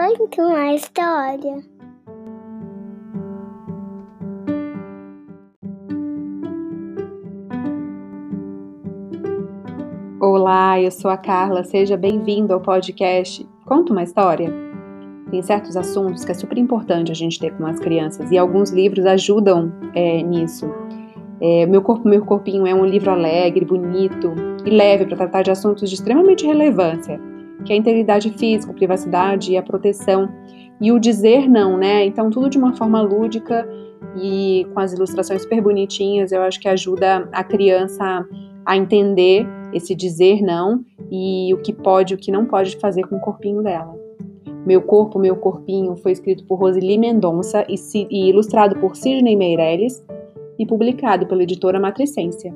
Conta uma história. Olá, eu sou a Carla, seja bem-vindo ao podcast Conta uma História. Tem certos assuntos que é super importante a gente ter com as crianças e alguns livros ajudam é, nisso. É, meu Corpo, Meu Corpinho é um livro alegre, bonito e leve para tratar de assuntos de extremamente relevância que é a integridade física, a privacidade e a proteção e o dizer não, né? Então tudo de uma forma lúdica e com as ilustrações super bonitinhas, eu acho que ajuda a criança a entender esse dizer não e o que pode e o que não pode fazer com o corpinho dela. Meu Corpo, Meu Corpinho foi escrito por Roseli Mendonça e, e ilustrado por Sidney Meirelles e publicado pela editora Matricência.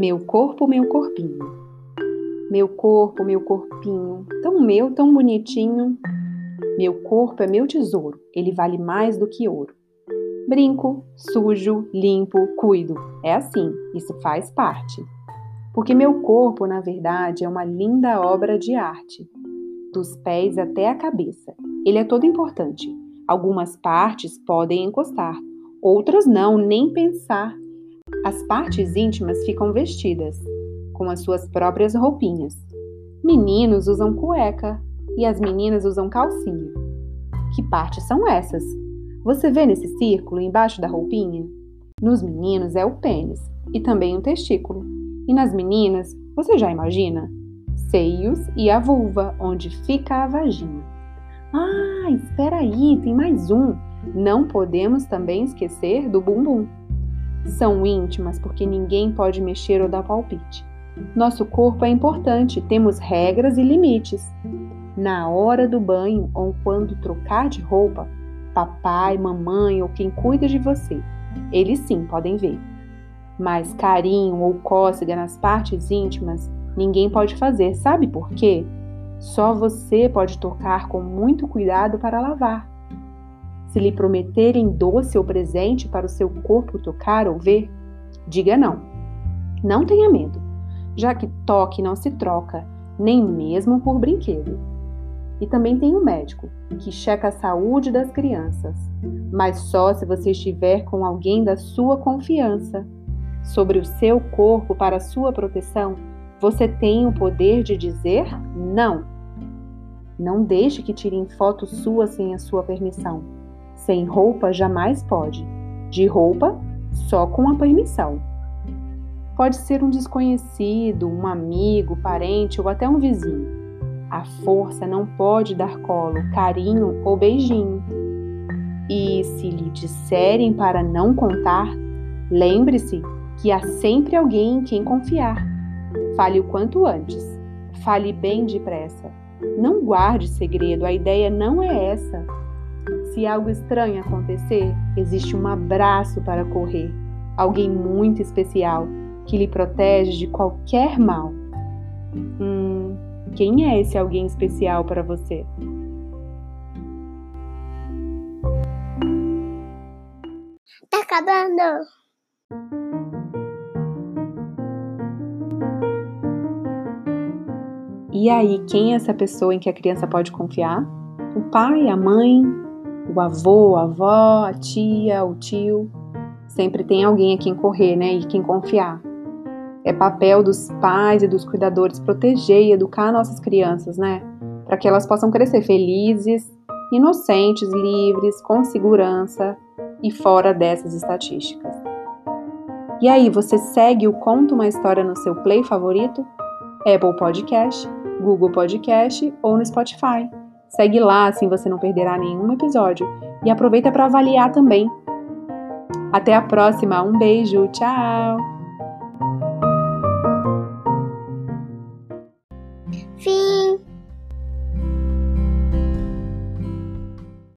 Meu corpo, meu corpinho. Meu corpo, meu corpinho, tão meu, tão bonitinho. Meu corpo é meu tesouro, ele vale mais do que ouro. Brinco, sujo, limpo, cuido. É assim, isso faz parte. Porque meu corpo, na verdade, é uma linda obra de arte. Dos pés até a cabeça. Ele é todo importante. Algumas partes podem encostar, outras não, nem pensar. As partes íntimas ficam vestidas, com as suas próprias roupinhas. Meninos usam cueca e as meninas usam calcinha. Que partes são essas? Você vê nesse círculo embaixo da roupinha? Nos meninos é o pênis e também o testículo. E nas meninas, você já imagina? Seios e a vulva, onde fica a vagina. Ah, espera aí, tem mais um. Não podemos também esquecer do bumbum são íntimas porque ninguém pode mexer ou dar palpite. Nosso corpo é importante, temos regras e limites. Na hora do banho ou quando trocar de roupa, papai, mamãe ou quem cuida de você, eles sim podem ver. Mas carinho ou cócega nas partes íntimas ninguém pode fazer, sabe por quê? Só você pode tocar com muito cuidado para lavar. Se lhe prometerem doce ou presente para o seu corpo tocar ou ver, diga não. Não tenha medo, já que toque não se troca, nem mesmo por brinquedo. E também tem um médico, que checa a saúde das crianças, mas só se você estiver com alguém da sua confiança. Sobre o seu corpo para sua proteção, você tem o poder de dizer não. Não deixe que tirem foto sua sem a sua permissão. Sem roupa jamais pode. De roupa, só com a permissão. Pode ser um desconhecido, um amigo, parente ou até um vizinho. A força não pode dar colo, carinho ou beijinho. E se lhe disserem para não contar, lembre-se que há sempre alguém em quem confiar. Fale o quanto antes. Fale bem depressa. Não guarde segredo, a ideia não é essa. Se algo estranho acontecer, existe um abraço para correr, alguém muito especial que lhe protege de qualquer mal. Hum, quem é esse alguém especial para você? Tá acabando. E aí, quem é essa pessoa em que a criança pode confiar? O pai, a mãe, o avô, a avó, a tia, o tio. Sempre tem alguém a quem correr, né? E quem confiar. É papel dos pais e dos cuidadores proteger e educar nossas crianças, né? Para que elas possam crescer felizes, inocentes, livres, com segurança e fora dessas estatísticas. E aí, você segue o Conto uma História no seu play favorito? Apple Podcast, Google Podcast ou no Spotify. Segue lá, assim você não perderá nenhum episódio. E aproveita para avaliar também. Até a próxima, um beijo, tchau!